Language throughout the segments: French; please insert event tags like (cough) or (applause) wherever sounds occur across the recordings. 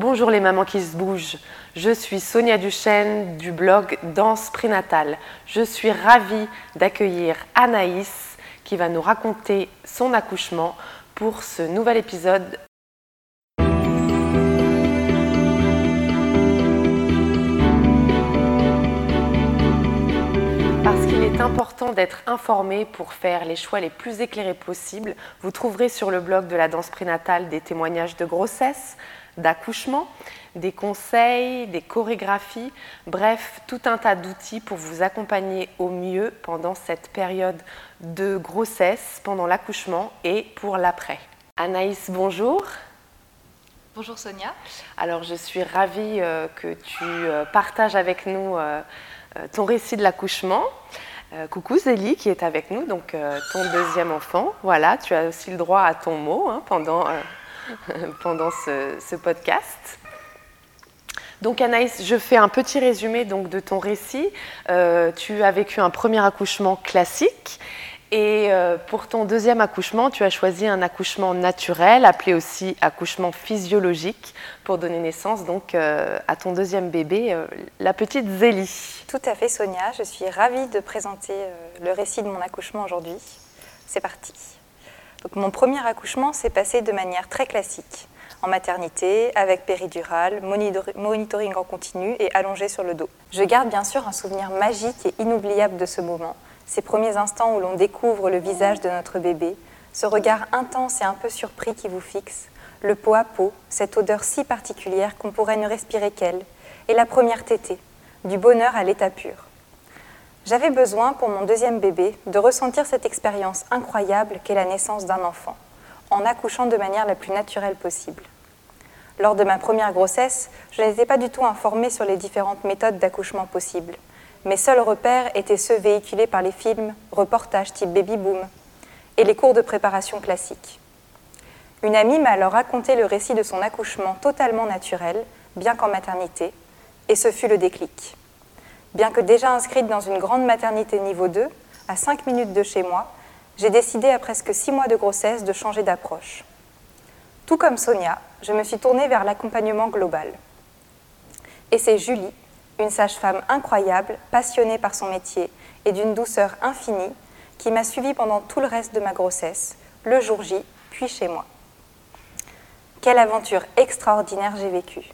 Bonjour les mamans qui se bougent. Je suis Sonia Duchesne du blog Danse Prénatale. Je suis ravie d'accueillir Anaïs qui va nous raconter son accouchement pour ce nouvel épisode important d'être informé pour faire les choix les plus éclairés possibles. Vous trouverez sur le blog de la danse prénatale des témoignages de grossesse, d'accouchement, des conseils, des chorégraphies, bref, tout un tas d'outils pour vous accompagner au mieux pendant cette période de grossesse, pendant l'accouchement et pour l'après. Anaïs, bonjour. Bonjour Sonia. Alors je suis ravie euh, que tu euh, partages avec nous euh, ton récit de l'accouchement. Coucou Zélie qui est avec nous, donc ton deuxième enfant. Voilà, tu as aussi le droit à ton mot hein, pendant, (laughs) pendant ce, podcast. Donc Anaïs, je fais un petit résumé donc, de ton récit. tu as vécu un premier accouchement classique et euh, pour ton deuxième accouchement, tu as choisi un accouchement naturel, appelé aussi accouchement physiologique, pour donner naissance donc euh, à ton deuxième bébé, euh, la petite Zélie. Tout à fait, Sonia. Je suis ravie de présenter le récit de mon accouchement aujourd'hui. C'est parti. Mon premier accouchement s'est passé de manière très classique, en maternité, avec péridurale, monitoring en continu et allongé sur le dos. Je garde bien sûr un souvenir magique et inoubliable de ce moment ces premiers instants où l'on découvre le visage de notre bébé, ce regard intense et un peu surpris qui vous fixe, le pot à pot, cette odeur si particulière qu'on pourrait ne respirer qu'elle, et la première tétée, du bonheur à l'état pur. J'avais besoin, pour mon deuxième bébé, de ressentir cette expérience incroyable qu'est la naissance d'un enfant, en accouchant de manière la plus naturelle possible. Lors de ma première grossesse, je n'étais pas du tout informée sur les différentes méthodes d'accouchement possibles. Mes seuls repères étaient ceux véhiculés par les films, reportages type Baby Boom et les cours de préparation classiques. Une amie m'a alors raconté le récit de son accouchement totalement naturel, bien qu'en maternité, et ce fut le déclic. Bien que déjà inscrite dans une grande maternité niveau 2, à 5 minutes de chez moi, j'ai décidé à presque 6 mois de grossesse de changer d'approche. Tout comme Sonia, je me suis tournée vers l'accompagnement global. Et c'est Julie, une sage-femme incroyable, passionnée par son métier et d'une douceur infinie, qui m'a suivie pendant tout le reste de ma grossesse, le jour J, puis chez moi. Quelle aventure extraordinaire j'ai vécue.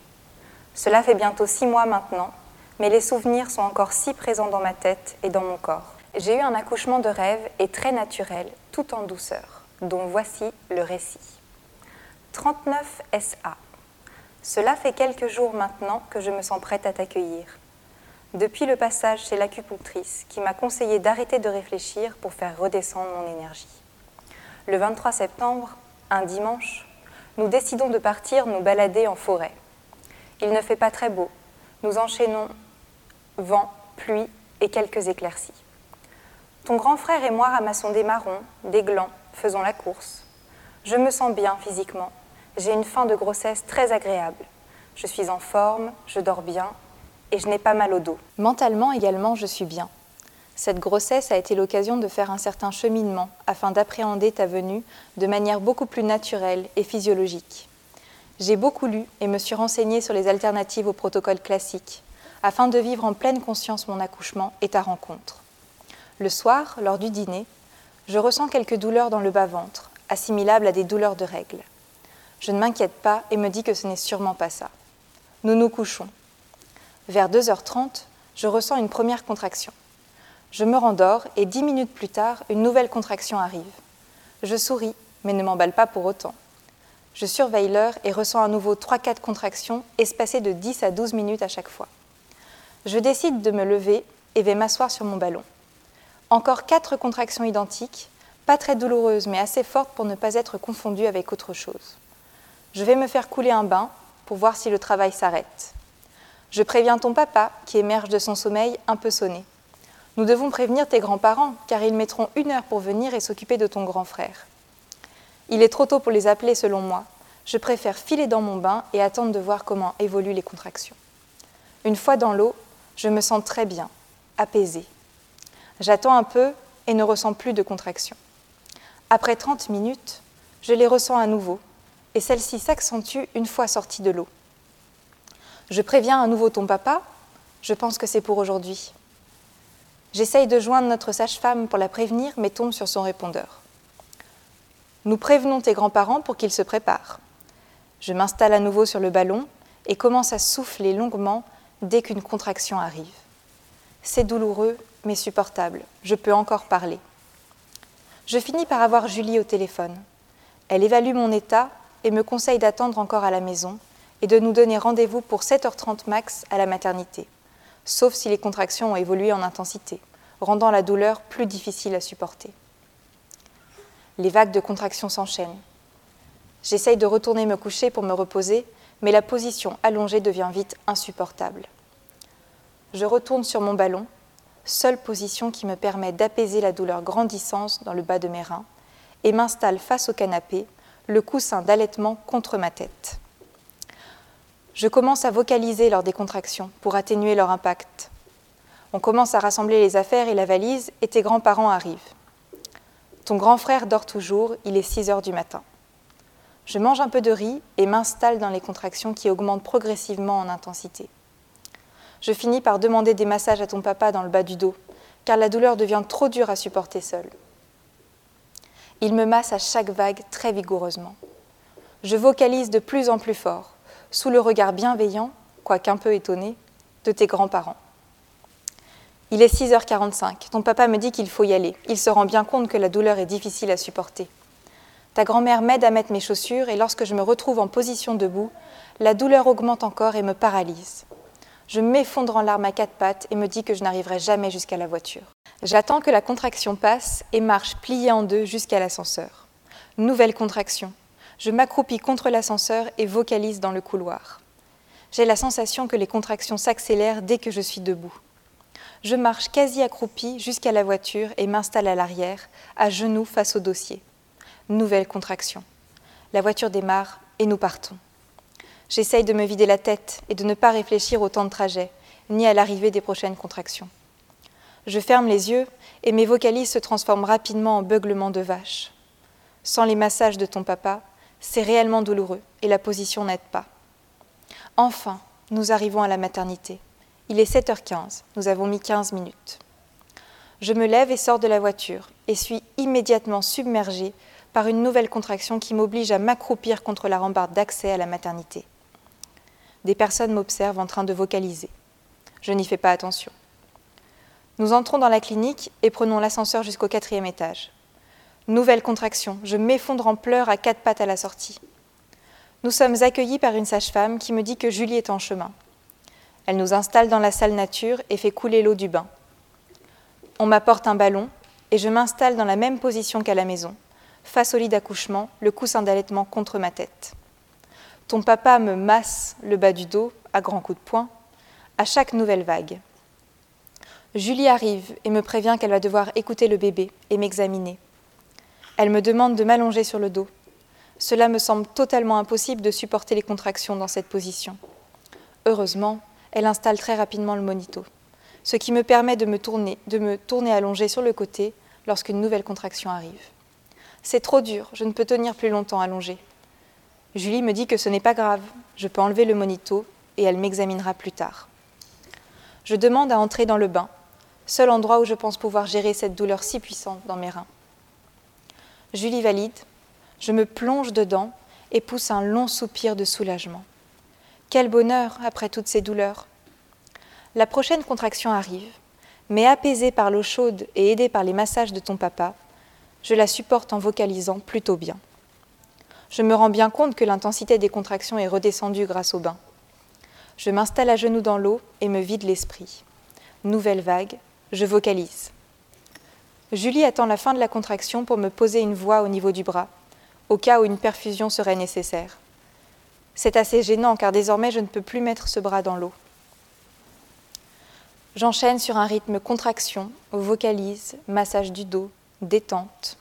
Cela fait bientôt six mois maintenant, mais les souvenirs sont encore si présents dans ma tête et dans mon corps. J'ai eu un accouchement de rêve et très naturel, tout en douceur, dont voici le récit. 39 SA. Cela fait quelques jours maintenant que je me sens prête à t'accueillir. Depuis le passage chez l'acupunctrice qui m'a conseillé d'arrêter de réfléchir pour faire redescendre mon énergie. Le 23 septembre, un dimanche, nous décidons de partir nous balader en forêt. Il ne fait pas très beau. Nous enchaînons vent, pluie et quelques éclaircies. Ton grand frère et moi ramassons des marrons, des glands, faisons la course. Je me sens bien physiquement j'ai une fin de grossesse très agréable. Je suis en forme, je dors bien et je n'ai pas mal au dos. Mentalement également, je suis bien. Cette grossesse a été l'occasion de faire un certain cheminement afin d'appréhender ta venue de manière beaucoup plus naturelle et physiologique. J'ai beaucoup lu et me suis renseignée sur les alternatives au protocole classique afin de vivre en pleine conscience mon accouchement et ta rencontre. Le soir, lors du dîner, je ressens quelques douleurs dans le bas-ventre, assimilables à des douleurs de règles. Je ne m'inquiète pas et me dis que ce n'est sûrement pas ça. Nous nous couchons. Vers 2h30, je ressens une première contraction. Je me rendors et dix minutes plus tard, une nouvelle contraction arrive. Je souris, mais ne m'emballe pas pour autant. Je surveille l'heure et ressens à nouveau 3-4 contractions espacées de 10 à 12 minutes à chaque fois. Je décide de me lever et vais m'asseoir sur mon ballon. Encore quatre contractions identiques, pas très douloureuses mais assez fortes pour ne pas être confondues avec autre chose. Je vais me faire couler un bain pour voir si le travail s'arrête. Je préviens ton papa, qui émerge de son sommeil un peu sonné. Nous devons prévenir tes grands-parents, car ils mettront une heure pour venir et s'occuper de ton grand frère. Il est trop tôt pour les appeler selon moi. Je préfère filer dans mon bain et attendre de voir comment évoluent les contractions. Une fois dans l'eau, je me sens très bien, apaisée. J'attends un peu et ne ressens plus de contractions. Après 30 minutes, je les ressens à nouveau, et celle-ci s'accentue une fois sortie de l'eau. Je préviens à nouveau ton papa, je pense que c'est pour aujourd'hui. J'essaye de joindre notre sage-femme pour la prévenir, mais tombe sur son répondeur. Nous prévenons tes grands-parents pour qu'ils se préparent. Je m'installe à nouveau sur le ballon et commence à souffler longuement dès qu'une contraction arrive. C'est douloureux, mais supportable. Je peux encore parler. Je finis par avoir Julie au téléphone. Elle évalue mon état et me conseille d'attendre encore à la maison et de nous donner rendez-vous pour 7h30 max à la maternité, sauf si les contractions ont évolué en intensité, rendant la douleur plus difficile à supporter. Les vagues de contractions s'enchaînent. J'essaye de retourner me coucher pour me reposer, mais la position allongée devient vite insupportable. Je retourne sur mon ballon, seule position qui me permet d'apaiser la douleur grandissante dans le bas de mes reins, et m'installe face au canapé, le coussin d'allaitement contre ma tête. Je commence à vocaliser lors des contractions pour atténuer leur impact. On commence à rassembler les affaires et la valise et tes grands-parents arrivent. Ton grand frère dort toujours, il est 6 heures du matin. Je mange un peu de riz et m'installe dans les contractions qui augmentent progressivement en intensité. Je finis par demander des massages à ton papa dans le bas du dos, car la douleur devient trop dure à supporter seule. Il me masse à chaque vague très vigoureusement. Je vocalise de plus en plus fort, sous le regard bienveillant, quoiqu'un peu étonné, de tes grands-parents. Il est 6h45. Ton papa me dit qu'il faut y aller. Il se rend bien compte que la douleur est difficile à supporter. Ta grand-mère m'aide à mettre mes chaussures et lorsque je me retrouve en position debout, la douleur augmente encore et me paralyse. Je m'effondre en larmes à quatre pattes et me dis que je n'arriverai jamais jusqu'à la voiture. J'attends que la contraction passe et marche pliée en deux jusqu'à l'ascenseur. Nouvelle contraction. Je m'accroupis contre l'ascenseur et vocalise dans le couloir. J'ai la sensation que les contractions s'accélèrent dès que je suis debout. Je marche quasi accroupie jusqu'à la voiture et m'installe à l'arrière, à genoux face au dossier. Nouvelle contraction. La voiture démarre et nous partons. J'essaye de me vider la tête et de ne pas réfléchir au temps de trajet, ni à l'arrivée des prochaines contractions. Je ferme les yeux et mes vocalises se transforment rapidement en beuglements de vache. Sans les massages de ton papa, c'est réellement douloureux et la position n'aide pas. Enfin, nous arrivons à la maternité. Il est 7h15, nous avons mis 15 minutes. Je me lève et sors de la voiture et suis immédiatement submergée par une nouvelle contraction qui m'oblige à m'accroupir contre la rambarde d'accès à la maternité. Des personnes m'observent en train de vocaliser. Je n'y fais pas attention. Nous entrons dans la clinique et prenons l'ascenseur jusqu'au quatrième étage. Nouvelle contraction, je m'effondre en pleurs à quatre pattes à la sortie. Nous sommes accueillis par une sage-femme qui me dit que Julie est en chemin. Elle nous installe dans la salle nature et fait couler l'eau du bain. On m'apporte un ballon et je m'installe dans la même position qu'à la maison, face au lit d'accouchement, le coussin d'allaitement contre ma tête. Ton papa me masse le bas du dos à grands coups de poing à chaque nouvelle vague. Julie arrive et me prévient qu'elle va devoir écouter le bébé et m'examiner. Elle me demande de m'allonger sur le dos. Cela me semble totalement impossible de supporter les contractions dans cette position. Heureusement, elle installe très rapidement le monito, ce qui me permet de me tourner, de me tourner allongée sur le côté lorsqu'une nouvelle contraction arrive. C'est trop dur, je ne peux tenir plus longtemps allongée. Julie me dit que ce n'est pas grave, je peux enlever le monito et elle m'examinera plus tard. Je demande à entrer dans le bain, seul endroit où je pense pouvoir gérer cette douleur si puissante dans mes reins. Julie valide, je me plonge dedans et pousse un long soupir de soulagement. Quel bonheur après toutes ces douleurs. La prochaine contraction arrive, mais apaisée par l'eau chaude et aidée par les massages de ton papa, je la supporte en vocalisant plutôt bien. Je me rends bien compte que l'intensité des contractions est redescendue grâce au bain. Je m'installe à genoux dans l'eau et me vide l'esprit. Nouvelle vague, je vocalise. Julie attend la fin de la contraction pour me poser une voix au niveau du bras, au cas où une perfusion serait nécessaire. C'est assez gênant car désormais je ne peux plus mettre ce bras dans l'eau. J'enchaîne sur un rythme contraction, vocalise, massage du dos, détente.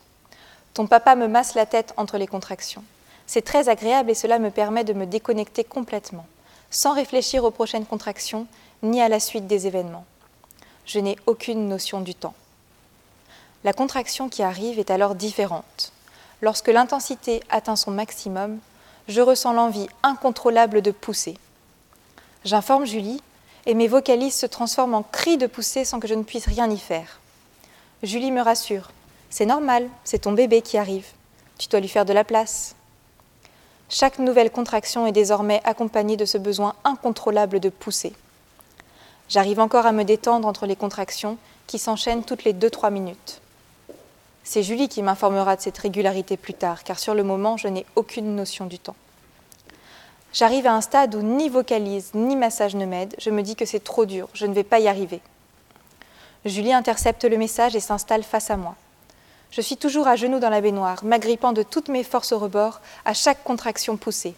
Ton papa me masse la tête entre les contractions. C'est très agréable et cela me permet de me déconnecter complètement, sans réfléchir aux prochaines contractions ni à la suite des événements. Je n'ai aucune notion du temps. La contraction qui arrive est alors différente. Lorsque l'intensité atteint son maximum, je ressens l'envie incontrôlable de pousser. J'informe Julie et mes vocalises se transforment en cris de poussée sans que je ne puisse rien y faire. Julie me rassure. C'est normal, c'est ton bébé qui arrive. Tu dois lui faire de la place. Chaque nouvelle contraction est désormais accompagnée de ce besoin incontrôlable de pousser. J'arrive encore à me détendre entre les contractions qui s'enchaînent toutes les 2-3 minutes. C'est Julie qui m'informera de cette régularité plus tard, car sur le moment, je n'ai aucune notion du temps. J'arrive à un stade où ni vocalise ni massage ne m'aide, je me dis que c'est trop dur, je ne vais pas y arriver. Julie intercepte le message et s'installe face à moi. Je suis toujours à genoux dans la baignoire, m'agrippant de toutes mes forces au rebord à chaque contraction poussée.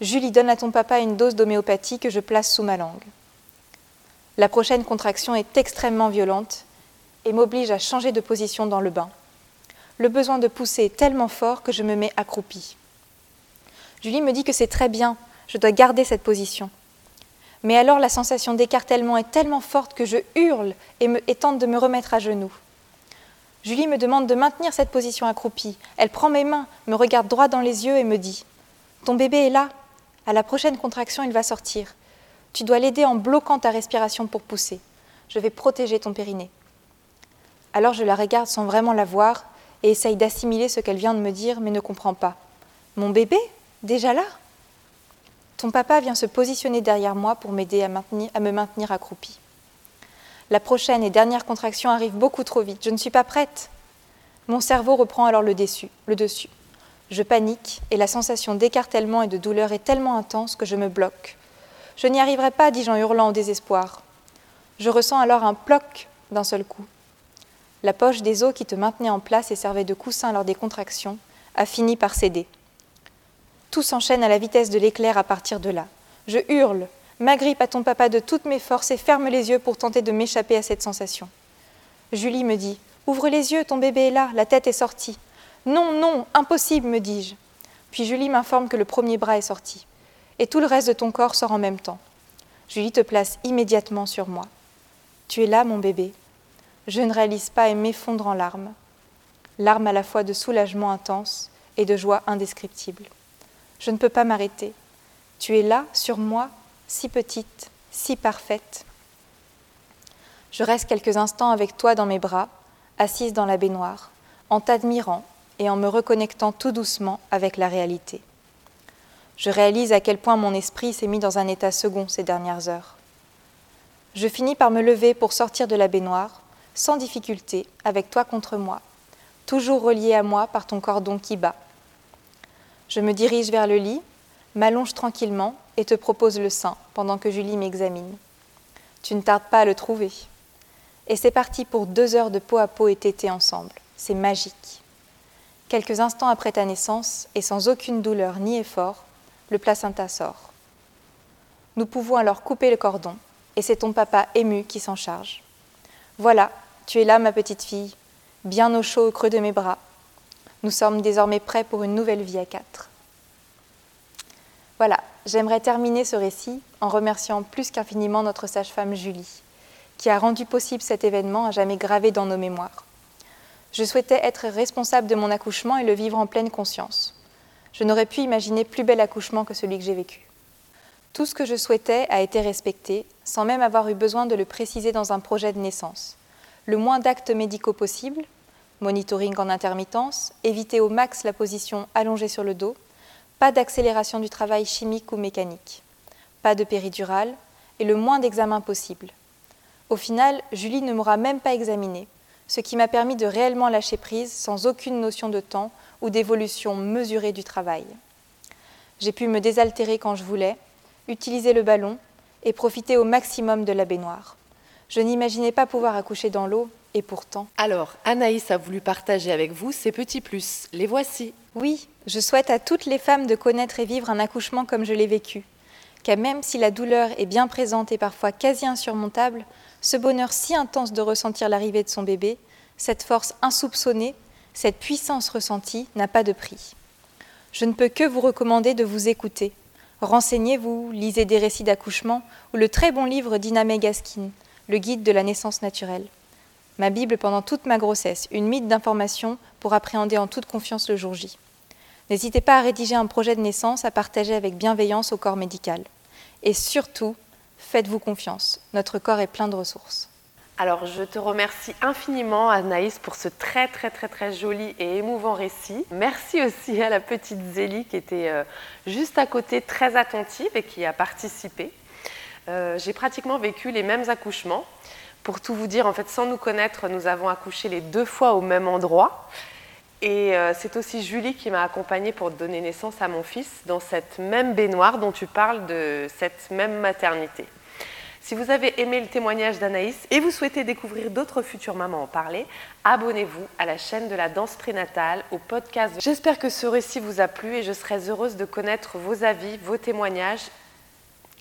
Julie donne à ton papa une dose d'homéopathie que je place sous ma langue. La prochaine contraction est extrêmement violente et m'oblige à changer de position dans le bain. Le besoin de pousser est tellement fort que je me mets accroupie. Julie me dit que c'est très bien, je dois garder cette position. Mais alors la sensation d'écartèlement est tellement forte que je hurle et, me, tente de me remettre à genoux. Julie me demande de maintenir cette position accroupie. Elle prend mes mains, me regarde droit dans les yeux et me dit Ton bébé est là. À la prochaine contraction, il va sortir. Tu dois l'aider en bloquant ta respiration pour pousser. Je vais protéger ton périnée. Alors je la regarde sans vraiment la voir et essaye d'assimiler ce qu'elle vient de me dire, mais ne comprend pas. Mon bébé? Déjà là? Ton papa vient se positionner derrière moi pour m'aider à, à, me maintenir accroupie. La prochaine et dernière contraction arrive beaucoup trop vite. Je ne suis pas prête. Mon cerveau reprend alors le, dessus, le dessus. Je panique et la sensation d'écartèlement et de douleur est tellement intense que je me bloque. Je n'y arriverai pas, dis-je en hurlant au désespoir. Je ressens alors un ploc d'un seul coup. La poche des os qui te maintenait en place et servait de coussin lors des contractions a fini par céder. Tout s'enchaîne à la vitesse de l'éclair à partir de là. Je hurle, m'agrippe à ton papa de toutes mes forces et ferme les yeux pour tenter de m'échapper à cette sensation. Julie me dit Ouvre les yeux, ton bébé est là, la tête est sortie. Non, non, impossible, me dis-je. Puis Julie m'informe que le premier bras est sorti et tout le reste de ton corps sort en même temps. Julie te place immédiatement sur moi. Tu es là, mon bébé. Je ne réalise pas et m'effondre en larmes. Larmes à la fois de soulagement intense et de joie indescriptible. Je ne peux pas m'arrêter. Tu es là, sur moi, si petite, si parfaite. Je reste quelques instants avec toi dans mes bras, assise dans la baignoire, en t'admirant et en me reconnectant tout doucement avec la réalité. Je réalise à quel point mon esprit s'est mis dans un état second ces dernières heures. Je finis par me lever pour sortir de la baignoire, sans difficulté, avec toi contre moi, toujours relié à moi par ton cordon qui bat. Je me dirige vers le lit, m'allonge tranquillement et te propose le sein pendant que Julie m'examine. Tu ne tardes pas à le trouver. Et c'est parti pour deux heures de peau à peau et tété ensemble. C'est magique. Quelques instants après ta naissance, et sans aucune douleur ni effort, le placenta sort. Nous pouvons alors couper le cordon, et c'est ton papa ému qui s'en charge. Voilà, tu es là, ma petite fille, bien au chaud au creux de mes bras. Nous sommes désormais prêts pour une nouvelle vie à quatre. Voilà, j'aimerais terminer ce récit en remerciant plus qu'infiniment notre sage-femme Julie, qui a rendu possible cet événement à jamais gravé dans nos mémoires. Je souhaitais être responsable de mon accouchement et le vivre en pleine conscience. Je n'aurais pu imaginer plus bel accouchement que celui que j'ai vécu. Tout ce que je souhaitais a été respecté, sans même avoir eu besoin de le préciser dans un projet de naissance. Le moins d'actes médicaux possible, monitoring en intermittence, éviter au max la position allongée sur le dos, pas d'accélération du travail chimique ou mécanique, pas de péridurale et le moins d'examens possible. Au final, Julie ne m'aura même pas examiné, ce qui m'a permis de réellement lâcher prise sans aucune notion de temps ou d'évolution mesurée du travail. J'ai pu me désaltérer quand je voulais, utiliser le ballon et profiter au maximum de la baignoire. Je n'imaginais pas pouvoir accoucher dans l'eau, et pourtant. Alors, Anaïs a voulu partager avec vous ses petits plus. Les voici. Oui, je souhaite à toutes les femmes de connaître et vivre un accouchement comme je l'ai vécu. Car même si la douleur est bien présente et parfois quasi insurmontable, ce bonheur si intense de ressentir l'arrivée de son bébé, cette force insoupçonnée, cette puissance ressentie n'a pas de prix. Je ne peux que vous recommander de vous écouter. Renseignez-vous, lisez des récits d'accouchement ou le très bon livre d'Ina May Gaskin, Le guide de la naissance naturelle. Ma Bible pendant toute ma grossesse, une mythe d'informations pour appréhender en toute confiance le jour J. N'hésitez pas à rédiger un projet de naissance à partager avec bienveillance au corps médical. Et surtout, faites-vous confiance. Notre corps est plein de ressources. Alors, je te remercie infiniment, Anaïs, pour ce très, très, très, très joli et émouvant récit. Merci aussi à la petite Zélie qui était euh, juste à côté, très attentive et qui a participé. Euh, j'ai pratiquement vécu les mêmes accouchements. Pour tout vous dire, en fait, sans nous connaître, nous avons accouché les deux fois au même endroit. Et euh, c'est aussi Julie qui m'a accompagnée pour donner naissance à mon fils dans cette même baignoire dont tu parles de cette même maternité. Si vous avez aimé le témoignage d'Anaïs et vous souhaitez découvrir d'autres futures mamans en parler, abonnez-vous à la chaîne de la danse prénatale, au podcast. J'espère que ce récit vous a plu et je serai heureuse de connaître vos avis, vos témoignages.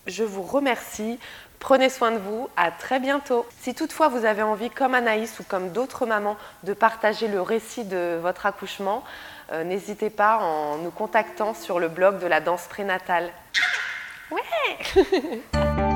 Je vous remercie. Prenez soin de vous, à très bientôt. Si toutefois vous avez envie, comme Anaïs ou comme d'autres mamans, de partager le récit de votre accouchement, euh, n'hésitez pas en nous contactant sur le blog de la danse prénatale. Ouais (laughs)